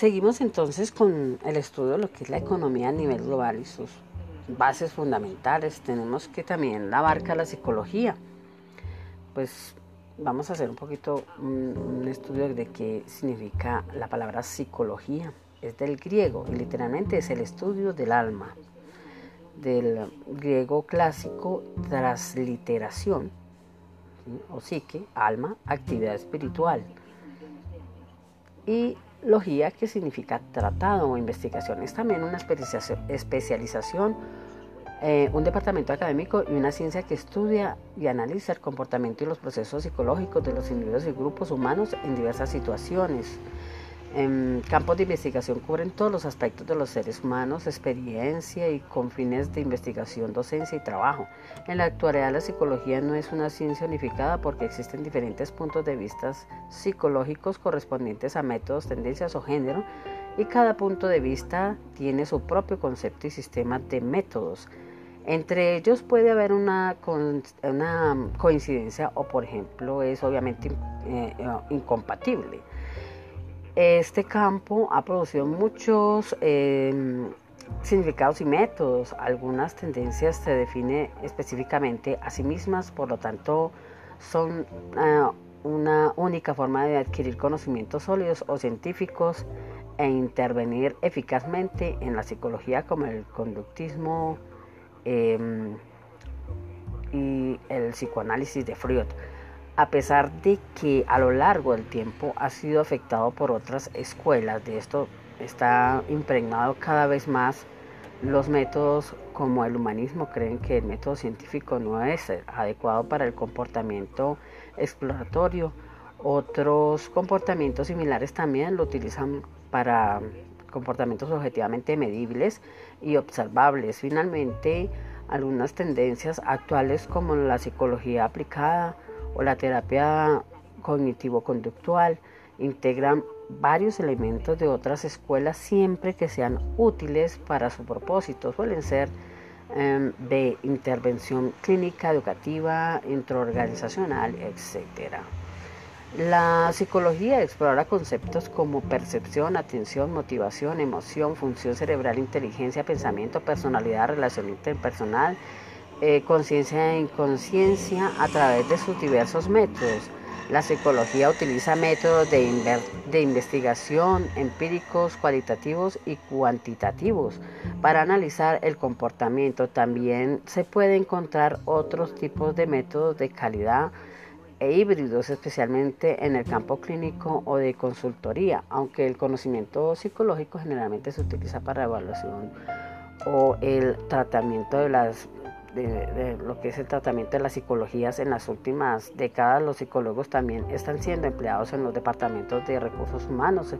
Seguimos entonces con el estudio de lo que es la economía a nivel global y sus bases fundamentales. Tenemos que también abarca la psicología. Pues vamos a hacer un poquito un, estudio de qué significa la palabra psicología. Es del griego y literalmente es el estudio del alma. Del griego clásico transliteración o psique, alma, actividad espiritual. Y logía, que significa tratado o investigación. Es también una especialización, eh, un departamento académico y una ciencia que estudia y analiza el comportamiento y los procesos psicológicos de los individuos y grupos humanos en diversas situaciones. En campos de investigación cubren todos los aspectos de los seres humanos, experiencia y con fines de investigación, docencia y trabajo. En la actualidad la psicología no es una ciencia unificada porque existen diferentes puntos de vista psicológicos correspondientes a métodos, tendencias o género y cada punto de vista tiene su propio concepto y sistema de métodos. Entre ellos puede haber una, una coincidencia o por ejemplo es obviamente eh, incompatible. Este campo ha producido muchos em, significados y métodos. Algunas tendencias se definen específicamente a sí mismas, por lo tanto son ah, una única forma de adquirir conocimientos sólidos o científicos e intervenir eficazmente en la psicología como el conductismo em, y el psicoanálisis de Freud a pesar de que a lo largo del tiempo ha sido afectado por otras escuelas, de esto está impregnado cada vez más los métodos como el humanismo creen que el método científico no es adecuado para el comportamiento exploratorio. Otros comportamientos similares también lo utilizan para comportamientos objetivamente medibles y observables. Finalmente, algunas tendencias actuales como la psicología aplicada, o la terapia cognitivo-conductual integran varios elementos de otras escuelas siempre que sean útiles para su propósito. Suelen ser em, de intervención clínica, educativa, intraorganizacional, etc. La psicología explora conceptos como percepción, atención, motivación, emoción, función cerebral, inteligencia, pensamiento, personalidad, relación interpersonal, eh, conciencia e inconsciencia a través de sus diversos métodos. La psicología utiliza métodos de, de, investigación empíricos, cualitativos y cuantitativos para analizar el comportamiento. También se puede encontrar otros tipos de métodos de calidad e híbridos, especialmente en el campo clínico o de consultoría, aunque el conocimiento psicológico generalmente se utiliza para evaluación o el tratamiento de las de, lo que es el tratamiento de las psicologías en las últimas décadas, los psicólogos también están siendo empleados en los departamentos de recursos humanos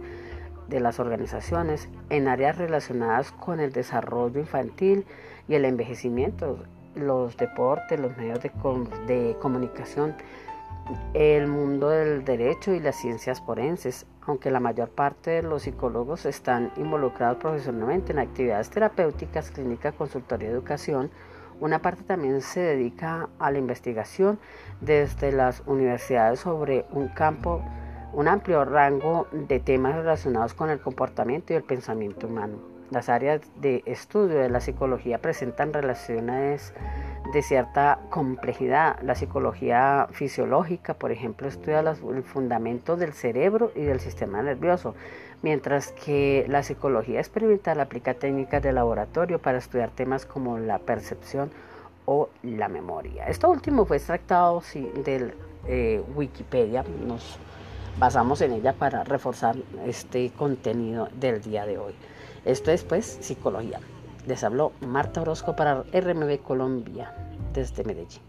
de las organizaciones en áreas relacionadas con el desarrollo infantil y el envejecimiento, los deportes, los medios de, de comunicación, el mundo del derecho y las ciencias forenses, aunque la mayor parte de los psicólogos están involucrados profesionalmente en actividades terapéuticas, clínica, consultoría, educación, una parte también se dedica a la investigación desde las universidades sobre un campo, un amplio rango de temas relacionados con el comportamiento y el pensamiento humano. Las áreas de estudio de la psicología presentan relaciones de cierta complejidad. La psicología fisiológica, por ejemplo, estudia el fundamento del cerebro y del sistema nervioso, mientras que la psicología experimental aplica técnicas de laboratorio para estudiar temas como la percepción o la memoria. Esto último fue extractado sí, del eh, Wikipedia, nos basamos en ella para reforzar este contenido del día de hoy. Esto es pues psicología. Les habló Marta Orozco para RMB Colombia desde Medellín.